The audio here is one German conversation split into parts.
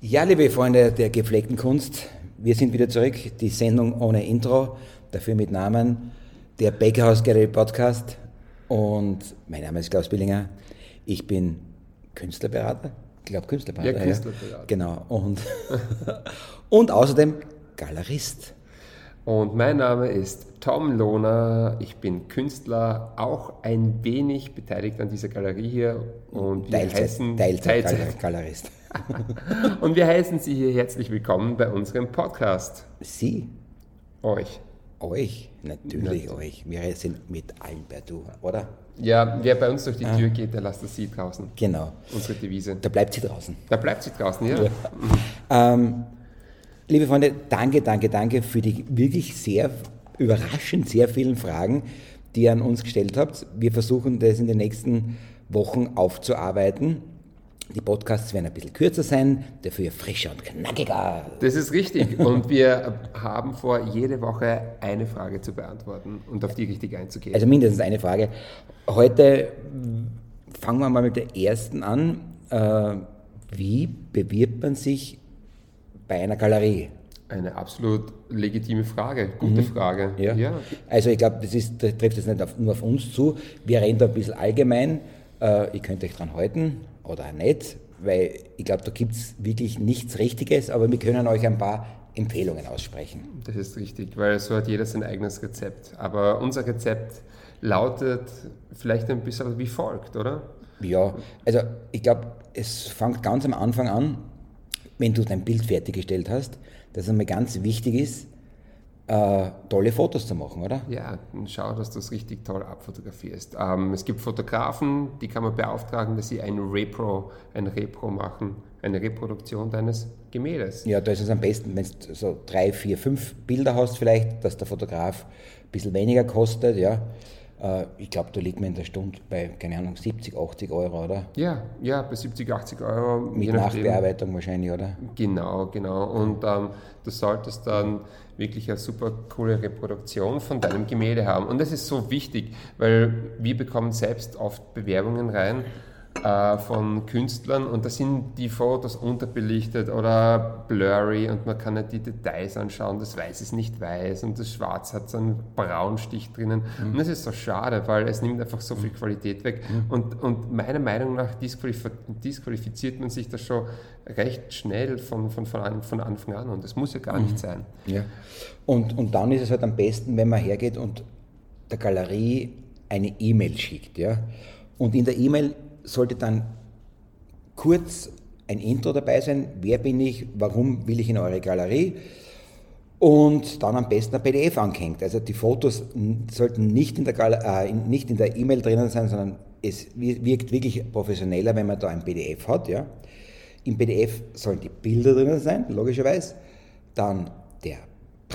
Ja, liebe Freunde der gepflegten Kunst, wir sind wieder zurück. Die Sendung ohne Intro, dafür mit Namen der Bakerhaus Gallery Podcast. Und mein Name ist Klaus Billinger. Ich bin Künstlerberater. Ich glaube Künstlerberater. Ja, Künstlerberater. Ja. Genau. Und, und außerdem Galerist. Und mein Name ist Tom Lohner. Ich bin Künstler, auch ein wenig beteiligt an dieser Galerie hier. Und wir Teilzeit, heißen Teilzeit, Teilzeit. Galerist. und wir heißen Sie hier herzlich willkommen bei unserem Podcast. Sie, Euch. euch, natürlich Natürlich. euch. Wir sind mit allen per Du, oder? Ja, wer bei uns durch die Tür geht, der lasst das Sie draußen. Genau. Unsere Devise. Da bleibt sie draußen. Da bleibt sie draußen, ja? Ähm, liebe Freunde, danke, danke, danke für die wirklich sehr überraschend sehr vielen Fragen, die ihr an uns gestellt habt. Wir versuchen das in den nächsten Wochen aufzuarbeiten. Die Podcasts werden ein bisschen kürzer sein, dafür frischer und knackiger. Das ist richtig. Und wir haben vor, jede Woche eine Frage zu beantworten und auf die richtig einzugehen. Also mindestens eine Frage. Heute fangen wir mal mit der ersten an. Äh, Wie bewirbt man sich bei einer Galerie? Eine absolut legitime Frage, gute Frage. Mhm. Ja. Also ich glaube, das, ist, trifft jetzt nicht auf, nur auf uns zu. Wir reden da ein bisschen allgemein. Äh, ihr könnt euch dran halten oder auch nicht, weil ich glaube, da gibt es wirklich nichts Richtiges, aber wir können euch ein paar Empfehlungen aussprechen. Das ist richtig, weil so hat jeder sein eigenes Rezept. Aber unser Rezept lautet vielleicht ein bisschen wie folgt, oder? Ja, also ich glaube, es fängt ganz am Anfang an, wenn du dein Bild fertiggestellt hast, dass es einmal ganz wichtig ist, äh, tolle Fotos zu machen, oder? Ja, und schau, dass du es richtig toll abfotografierst. Ähm, es gibt Fotografen, die kann man beauftragen, dass sie ein Repro, ein Repro machen, eine Reproduktion deines Gemäldes. Ja, da ist es am besten, wenn du so drei, vier, fünf Bilder hast vielleicht, dass der Fotograf ein bisschen weniger kostet, ja. Äh, Ich glaube, da liegt man in der Stunde bei, keine Ahnung, 70, 80 Euro, oder? Ja, ja, bei 70, 80 Euro. Mit. Nachbearbeitung wahrscheinlich, oder? Genau, genau. Und ähm, du solltest dann wirklich eine super coole Reproduktion von deinem Gemälde haben. Und das ist so wichtig, weil wir bekommen selbst oft Bewerbungen rein äh, von Künstlern und da sind die Fotos unterbelichtet oder blurry und man kann nicht die Details anschauen. Das Weiß ist nicht weiß und das Schwarz hat so einen Braunstich drinnen. Und das ist so schade, weil es nimmt einfach so viel Qualität weg. Und, und meiner Meinung nach disqualif disqualifiziert man sich da schon recht schnell von, von, von, von Anfang an und das muss ja gar nicht sein. Ja. Und, und dann ist es halt am besten, wenn man hergeht und der Galerie eine E-Mail schickt. Ja? Und in der E-Mail sollte dann kurz ein Intro dabei sein. Wer bin ich? Warum will ich in eure Galerie? Und dann am besten ein PDF angehängt. Also die Fotos sollten nicht in der Gal- äh, nicht in der E-Mail drinnen sein, sondern es wir- wirkt wirklich professioneller, wenn man da ein PDF hat. Ja? Im PDF sollen die Bilder drinnen sein, logischerweise. Dann der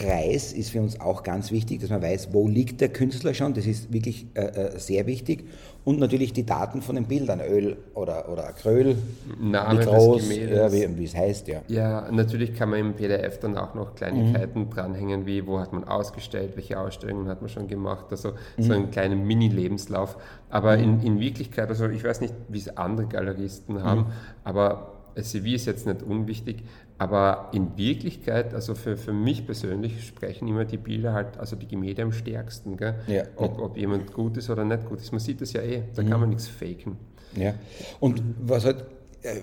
Preis ist für uns auch ganz wichtig, dass man weiß, wo liegt der Künstler schon. Das ist wirklich äh, äh, sehr wichtig. Und natürlich die Daten von den Bildern, Öl oder, oder Acryl, Name wie groß, ja, wie, es heißt. Ja. Ja, natürlich kann man im PDF dann auch noch Kleinigkeiten dranhängen, wie wo hat man ausgestellt, welche Ausstellungen hat man schon gemacht, also so einen kleinen Mini-Lebenslauf. Aber in, in Wirklichkeit, also ich weiß nicht, wie es andere Galeristen haben, aber CV ist jetzt nicht unwichtig, aber in Wirklichkeit, also für, für mich persönlich, sprechen immer die Bilder halt, also die Gemälde am stärksten, gell? Ja. Ob, ob jemand gut ist oder nicht gut ist. Man sieht das ja eh, da kann man nichts faken. Ja. Und was halt, äh,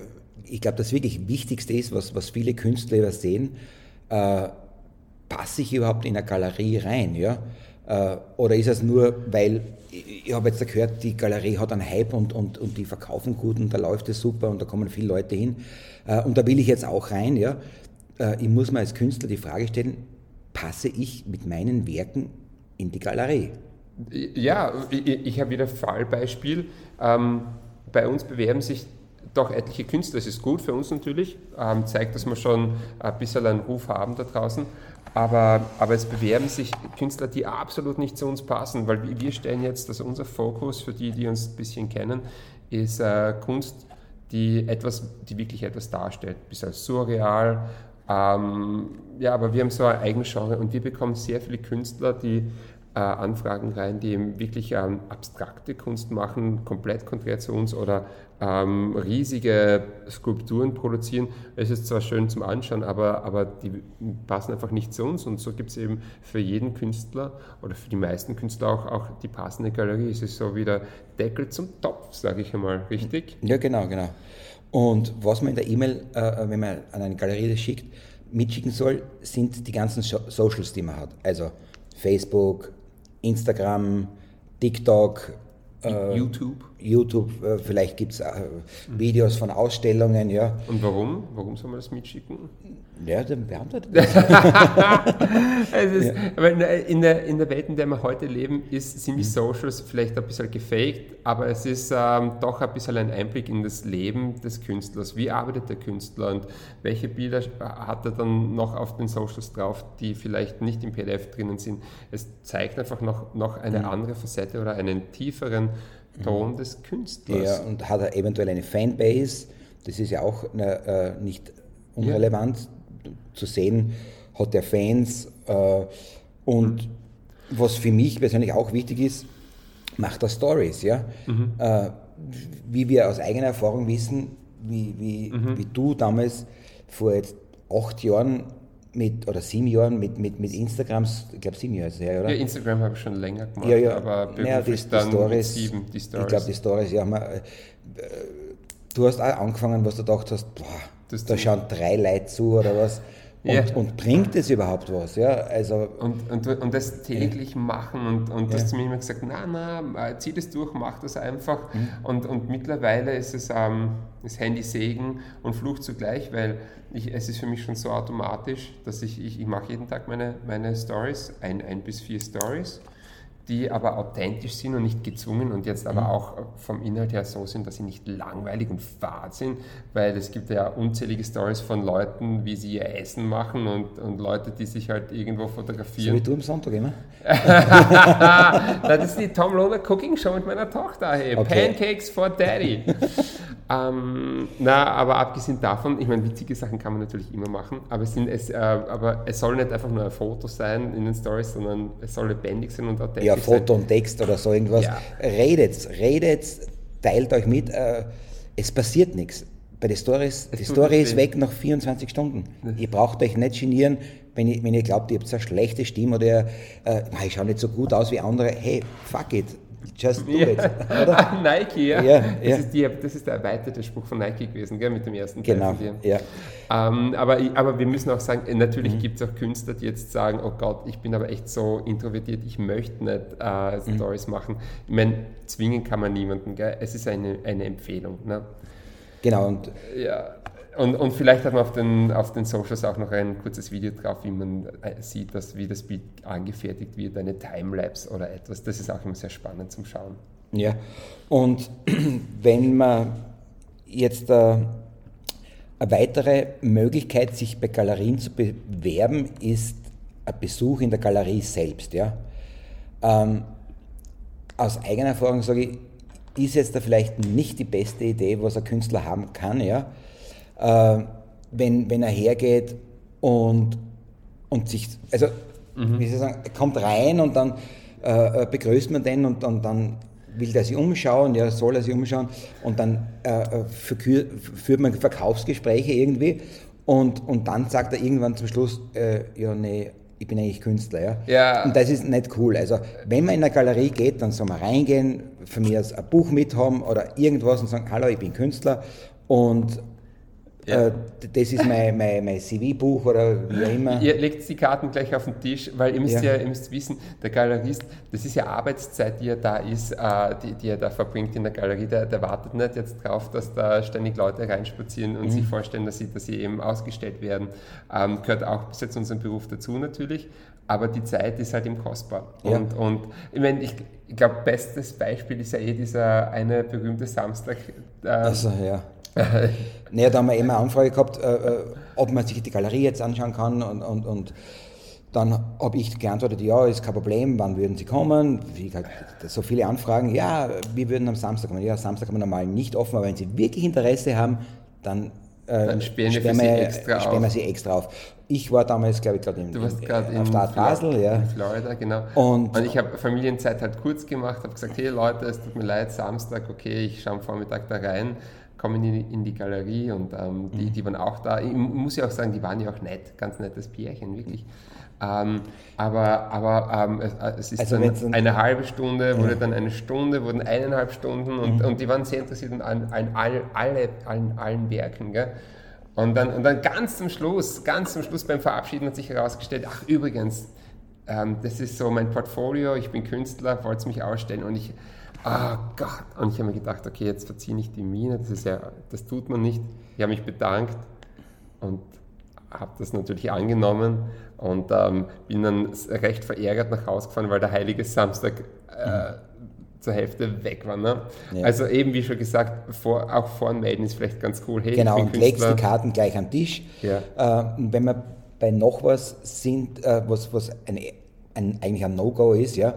ich glaube, das wirklich Wichtigste ist, was, was viele Künstler übersehen, äh, passe ich überhaupt in eine Galerie rein? Ja? Äh, oder ist es nur, weil ich, habe jetzt gehört, die Galerie hat einen Hype und, und, und die verkaufen gut und da läuft es super und da kommen viele Leute hin äh, und da will ich jetzt auch rein. Ja? Äh, ich muss mir als Künstler die Frage stellen, passe ich mit meinen Werken in die Galerie? Ja, ich, ich habe wieder Fallbeispiel. Ähm, bei uns bewerben sich doch etliche Künstler. Das ist gut für uns natürlich, ähm, zeigt, dass wir schon ein bisschen einen Ruf haben da draußen. Aber, aber es bewerben sich Künstler, die absolut nicht zu uns passen, weil wir- stellen jetzt, also unser Fokus für die, die uns ein bisschen kennen, ist äh, Kunst, die etwas, die wirklich etwas darstellt, ein bisschen surreal. Ähm, ja, aber wir haben so ein eigenes Genre und wir bekommen sehr viele Künstler, die äh, Anfragen rein, die wirklich ähm, abstrakte Kunst machen, komplett konträr zu uns oder ähm, riesige Skulpturen produzieren. Es ist zwar schön zum Anschauen, aber, aber die passen einfach nicht zu uns. Und so gibt es eben für jeden Künstler oder für die meisten Künstler auch, auch die passende Galerie. Es ist so wie der Deckel zum Topf, sage ich einmal, richtig? Ja, genau, genau. Und was man in der E-Mail, äh, wenn man an eine Galerie das schickt, mitschicken soll, sind die ganzen Socials, die man hat. Also Facebook, Instagram, TikTok, äh, YouTube. YouTube, äh, vielleicht gibt es äh, Videos von Ausstellungen, ja. Und warum? Warum soll man das mitschicken? Ja, dann beantwortet das. ist, ja. in, der, in der Welt, in der wir heute leben, ist, sind die mhm. Socials vielleicht ein bisschen gefaked, aber es ist ähm, doch ein bisschen ein Einblick in das Leben des Künstlers. Wie arbeitet der Künstler und welche Bilder hat er dann noch auf den Socials drauf, die vielleicht nicht im PDF drinnen sind? Es zeigt einfach noch, noch eine mhm. andere Facette oder einen tieferen Ton des Künstlers. Ja, und hat er eventuell eine Fanbase, das ist ja auch äh, nicht unrelevant ja. zu sehen, hat er Fans äh, und mhm. was für mich persönlich auch wichtig ist, macht er Stories, ja. Mhm. Äh, wie wir aus eigener Erfahrung wissen, wie, wie, mhm. wie du damals vor jetzt acht Jahren mit, oder sieben Jahren mit, mit, mit Instagrams, ich glaube sieben Jahre ist her, oder? Ja, Instagram habe ich schon länger gemacht, ja, ja. aber naja, die, die dann Stories, sieben, die Stories. Ich glaube, die Stories, ja, man, äh, du hast auch angefangen, was du gedacht hast, boah, da schauen drei Leute zu oder was. Und, ja. und, bringt es überhaupt was? Ja, also und, und, und das täglich ja. machen und, und du hast mir immer gesagt, na, na, zieh das durch, mach das einfach. Mhm. Und, und mittlerweile ist es ähm, das Handy Segen und Fluch zugleich, weil ich, es ist für mich schon so automatisch, dass ich, ich, ich mache jeden Tag meine, meine Stories, ein, ein bis vier Stories die aber authentisch sind und nicht gezwungen und jetzt aber mhm. auch vom Inhalt her so sind, dass sie nicht langweilig und fad sind, weil es gibt ja unzählige Stories von Leuten, wie sie ihr Essen machen und, und Leute, die sich halt irgendwo fotografieren. So wie du am Sonntag immer? das ist die Tom Lohner Cooking Show mit meiner Tochter. Hey. Okay. Pancakes for Daddy. ähm, na, aber abgesehen davon, ich meine, witzige Sachen kann man natürlich immer machen, aber es, sind, es, äh, aber es soll nicht einfach nur ein Foto sein in den Stories, sondern es soll lebendig sein und authentisch ja, Foto und Text oder so irgendwas. Ja. Redet, redet, teilt euch mit. Äh, es passiert nichts. Bei den Stories, es die Story ist weg nach 24 Stunden. Ihr braucht euch nicht genieren, wenn ihr, wenn ihr glaubt, ihr habt eine schlechte Stimme oder äh, ich schaue nicht so gut aus wie andere. Hey, fuck it. Just do ja. it. Oder? Nike, ja. ja, das, ja. Ist die, das, Ist der erweiterte Spruch von Nike gewesen, gell, mit dem ersten Teil genau. Ja. Ähm, aber, aber wir müssen auch sagen, natürlich mhm. gibt es auch Künstler, die jetzt sagen, oh Gott, ich bin aber echt so introvertiert, ich möchte nicht äh, mhm. Stories mhm. machen. Ich meine, zwingen kann man niemanden, gell? es ist eine, eine Empfehlung. Ne? Genau. Und ja. Und, und vielleicht hat man auf den, auf den Socials auch noch ein kurzes Video drauf, wie man äh, sieht, dass, wie das Bild angefertigt wird, eine Timelapse oder etwas. Das ist auch immer sehr spannend zum Schauen. Ja, und wenn man jetzt äh, eine weitere Möglichkeit, sich bei Galerien zu bewerben, ist ein Besuch in der Galerie selbst. Ja? Ähm, aus eigener Erfahrung sage ich, ist jetzt da vielleicht nicht die beste Idee, was ein Künstler haben kann. Ja? äh, wenn, wenn er hergeht und, und sich, also mhm. wie soll ich sagen, er kommt rein und dann äh, äh begrüßt man den und, und dann will er sich umschauen, ja, soll er sich umschauen und dann äh, äh führt man Verkaufsgespräche irgendwie und, und dann sagt er irgendwann zum Schluss, äh, ja, nee, ich bin eigentlich Künstler. Ja? ja? Und das ist nicht cool. Also, wenn man in eine Galerie geht, dann soll man reingehen, von mir aus ein Buch mithaben oder irgendwas und sagen, hallo, ich bin Künstler und ja. Äh, das ist mein, mein, mein CV-Buch oder wie auch immer. Ihr legt die Karten gleich auf den Tisch, weil ihr müsst ja, ja ihr müsst wissen, der Galerist, das ist ja Arbeitszeit, die er da ist, äh, die, die er da verbringt in der Galerie. Der, der wartet nicht jetzt drauf, dass da ständig Leute reinspazieren und mhm. sich vorstellen, dass sie, dass sie eben ausgestellt werden. Ähm, gehört auch bis jetzt unserem Beruf dazu natürlich, aber die Zeit ist halt ihm kostbar. Ja. Und, und ich meine, ich, ich glaube, bestes Beispiel ist ja eh dieser eine berühmte Samstag. Äh, also, ja naja, da haben wir immer eine Anfrage gehabt, äh, äh, ob man sich die Galerie jetzt anschauen kann und, und, und dann habe ich geantwortet, ja, ist kein Problem, wann würden Sie kommen? So viele Anfragen, ja, wir würden am Samstag kommen. Ja, Samstag haben wir normal nicht offen, aber wenn Sie wirklich Interesse haben, dann äh, sperren wir sperren sie wir, extra sperren wir auf. sie extra auf. Ich war damals, glaube ich, gerade gerade auf in, Start Flor- Basel, ja. in Florida, genau. Und- Und, ich habe Familienzeit halt kurz gemacht, habe gesagt, hey Leute, es tut mir leid, Samstag, okay, ich schaue am Vormittag da rein, komme in die, in die Galerie und ähm, Mhm. die, die waren auch da. Ich muss ja auch sagen, die waren ja auch nett, ganz nettes Pärchen, wirklich. Ähm, aber aber ähm, es, es ist Also dann eine halbe Stunde, wurde dann eine Stunde, wurden eineinhalb Stunden und, und die waren sehr interessiert an, an, an all, alle, allen, allen Werken. Gell? Und dann, und dann ganz zum Schluss, ganz zum Schluss beim Verabschieden hat sich herausgestellt, ach übrigens, ähm, das ist so mein Portfolio, ich bin Künstler, wollte mich ausstellen und ich, oh Gott, und ich habe mir gedacht, okay, jetzt verziehe ich die Miene, das ist ja, das tut man nicht. Ich habe mich bedankt und habe das natürlich angenommen und ähm, bin dann recht verärgert nach Hause gefahren, weil der heilige Samstag äh, zur Hälfte weg war. Ne? Ja. Also eben wie schon gesagt, vor, auch voranmelden ist vielleicht ganz cool. Hey, Genau, und legst die. Karten gleich am Tisch. Ja. Äh, und wenn wir bei noch was sind, äh, was, was ein, ein, eigentlich ein No-Go ist, ja,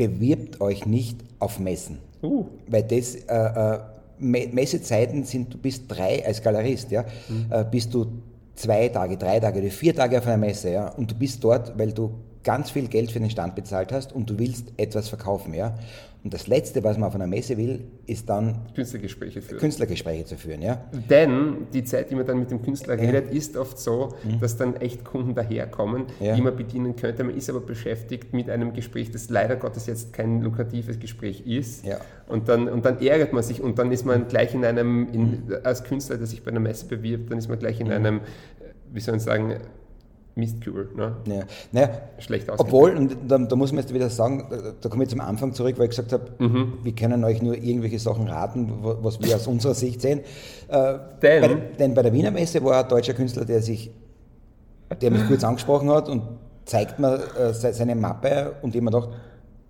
bewirbt euch nicht auf Messen. Uh, Weil das, äh, äh, Me- Messezeiten sind, du bist drei als Galerist, ja, äh, bist du zwei Tage, drei Tage oder vier Tage auf einer Messe, ja, und du bist dort, weil du ganz viel Geld für den Stand bezahlt hast und du willst etwas verkaufen, ja. Und das Letzte, was man auf einer Messe will, ist dann Künstlergespräche führen. Künstlergespräche zu führen, ja. Denn die Zeit, die man dann mit dem Künstler redet, ist oft so, dass dann echt Kunden daherkommen, Mhm. Ja. die man bedienen könnte. Man ist aber beschäftigt mit einem Gespräch, das leider Gottes jetzt kein lukratives Gespräch ist. Ja. Und, dann, und dann ärgert man sich und dann ist man gleich in einem, in, Mhm. als Künstler, der sich bei einer Messe bewirbt, dann ist man gleich in einem, äh, wie soll ich sagen, Mistkübel. Ne? Ja. Naja, Schlecht ausgedrückt. obwohl, und da, da muss man jetzt wieder sagen, da, da komme ich zum Anfang zurück, weil ich gesagt habe, Mhm. wir können euch nur irgendwelche Sachen raten, wa- was wir aus unserer Sicht sehen. Äh, Denn- bei, denn bei der Wiener Messe war ein deutscher Künstler, der sich, der mich kurz angesprochen hat und zeigt mir äh, se- seine Mappe und ich mir gedacht,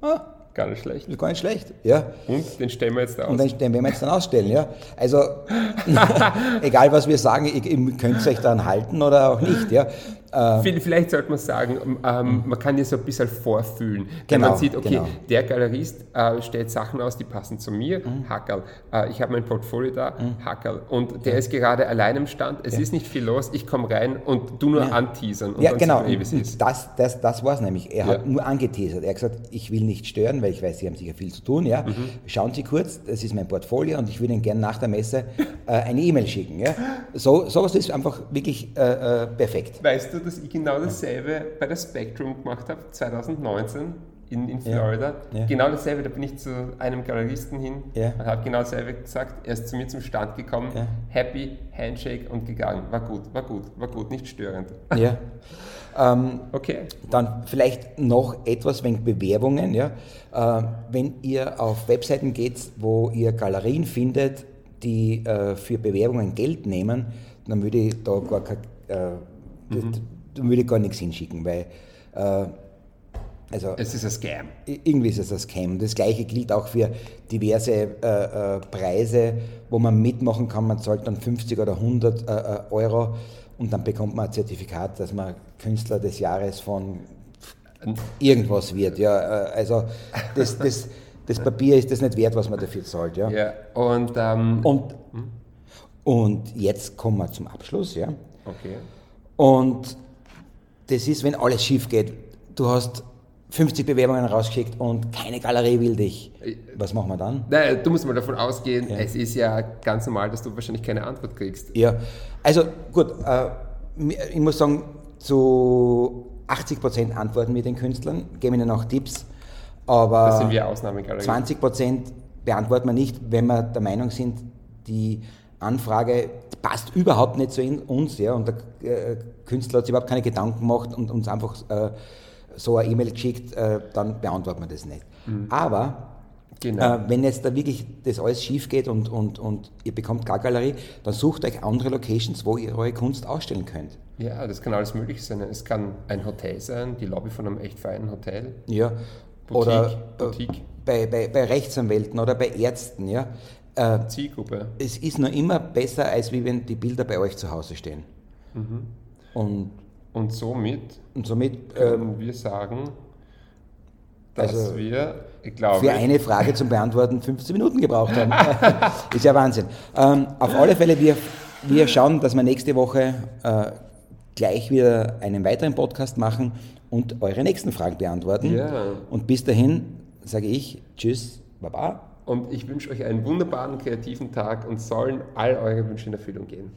ah, Gar nicht schlecht. ist gar nicht schlecht. Ja. Und den stellen wir jetzt da aus. Und den, den werden wir jetzt dann ausstellen. Ja. Also, egal was wir sagen, ihr, ihr könnt euch daran halten oder auch nicht. Ja. Äh, Viel- Vielleicht sollte man sagen, ähm, man kann ja so ein bisschen vorfühlen. Wenn Genau, man sieht, okay, genau. der Galerist äh, stellt Sachen aus, die passen zu mir, Mhm. Hackerl. Äh, ich habe mein Portfolio da, Hackerl. Und der ist gerade allein im Stand, es ist nicht viel los, ich komme rein und du nur anteasern. Und Ja, genau. man eh, das, das, das war es nämlich. Er hat Ja. nur angeteasert. Er hat gesagt, ich will nicht stören, weil ich weiß, Sie haben sicher viel zu tun. Ja? Mhm. Schauen Sie kurz, das ist mein Portfolio und ich würde Ihnen gerne nach der Messe äh, eine E-Mail schicken. Ja? So sowas ist einfach wirklich äh, perfekt. Weißt du, dass ich genau dasselbe bei der Spectrum gemacht habe, 2019 in, in Ja, Florida? ja. Genau dasselbe, da bin ich zu einem Galeristen hin Ja. und habe genau dasselbe gesagt. Er ist zu mir zum Stand gekommen, Ja. happy, Handshake und gegangen. War gut, war gut, war gut, nicht störend. Ja. Ähm, Okay. Dann vielleicht noch etwas wegen Bewerbungen. Ja? Äh, wenn ihr auf Webseiten geht, wo ihr Galerien findet, die äh, für Bewerbungen Geld nehmen, dann würde ich da gar, kein, äh, das, dann würde ich gar nichts hinschicken, weil äh, also Es ist ein Scam. irgendwie ist es ein Scam. Das gleiche gilt auch für diverse äh, äh, Preise, wo man mitmachen kann. Man zahlt dann 50 oder 100 äh, äh, Euro und dann bekommt man ein Zertifikat, dass man Künstler des Jahres von irgendwas wird. Ja, äh, also das, das, das Papier ist das nicht wert, was man dafür zahlt. Ja. Ja, und, ähm, Und, und jetzt kommen wir zum Abschluss. Ja. okay. Und das ist, wenn alles schief geht. Du hast 50 Bewerbungen rausgeschickt und keine Galerie will dich. Was machen wir dann? Naja, du musst mal davon ausgehen, es ist ja ganz normal, dass du wahrscheinlich keine Antwort kriegst. Ja, also gut, äh, ich muss sagen, zu 80% antworten wir den Künstlern, geben ihnen auch Tipps, aber Das sind wir Ausnahmegalerie. 20% beantworten wir nicht, wenn wir der Meinung sind, die Anfrage passt überhaupt nicht zu uns, ja, und der äh, Künstler hat sich überhaupt keine Gedanken gemacht und uns einfach äh, so eine E-Mail geschickt, äh, dann beantworten wir das nicht. Aber Genau. äh, wenn jetzt da wirklich das alles schief geht und, und, und ihr bekommt gar Galerie, dann sucht euch andere Locations, wo ihr eure Kunst ausstellen könnt. Ja, das kann alles möglich sein. Es kann ein Hotel sein, die Lobby von einem echt feinen Hotel. Ja. Boutique, oder äh, Boutique. Bei, bei, bei Rechtsanwälten oder bei Ärzten. Ja. Äh, Zielgruppe. es ist noch immer besser, als wie wenn die Bilder bei euch zu Hause stehen. Mhm. Und, Und somit und somit ähm, können wir sagen, dass also wir, ich glaube, für eine Frage zum Beantworten 15 Minuten gebraucht haben. ist ja Wahnsinn. Ähm, auf alle Fälle, wir wir schauen, dass wir nächste Woche äh, gleich wieder einen weiteren Podcast machen und eure nächsten Fragen beantworten. Ja. Und bis dahin sage ich Tschüss, Baba. Und ich wünsche euch einen wunderbaren kreativen Tag und sollen all eure Wünsche in Erfüllung gehen.